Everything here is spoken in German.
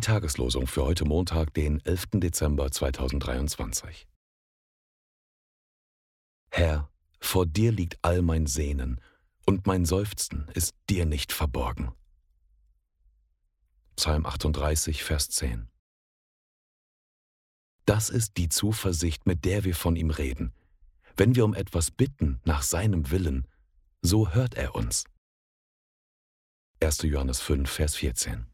Tageslosung für heute Montag, den 11. Dezember 2023. Herr, vor dir liegt all mein Sehnen, und mein Seufzen ist dir nicht verborgen. Psalm 38, Vers 10. Das ist die Zuversicht, mit der wir von ihm reden. Wenn wir um etwas bitten nach seinem Willen, so hört er uns. 1. Johannes 5, Vers 14.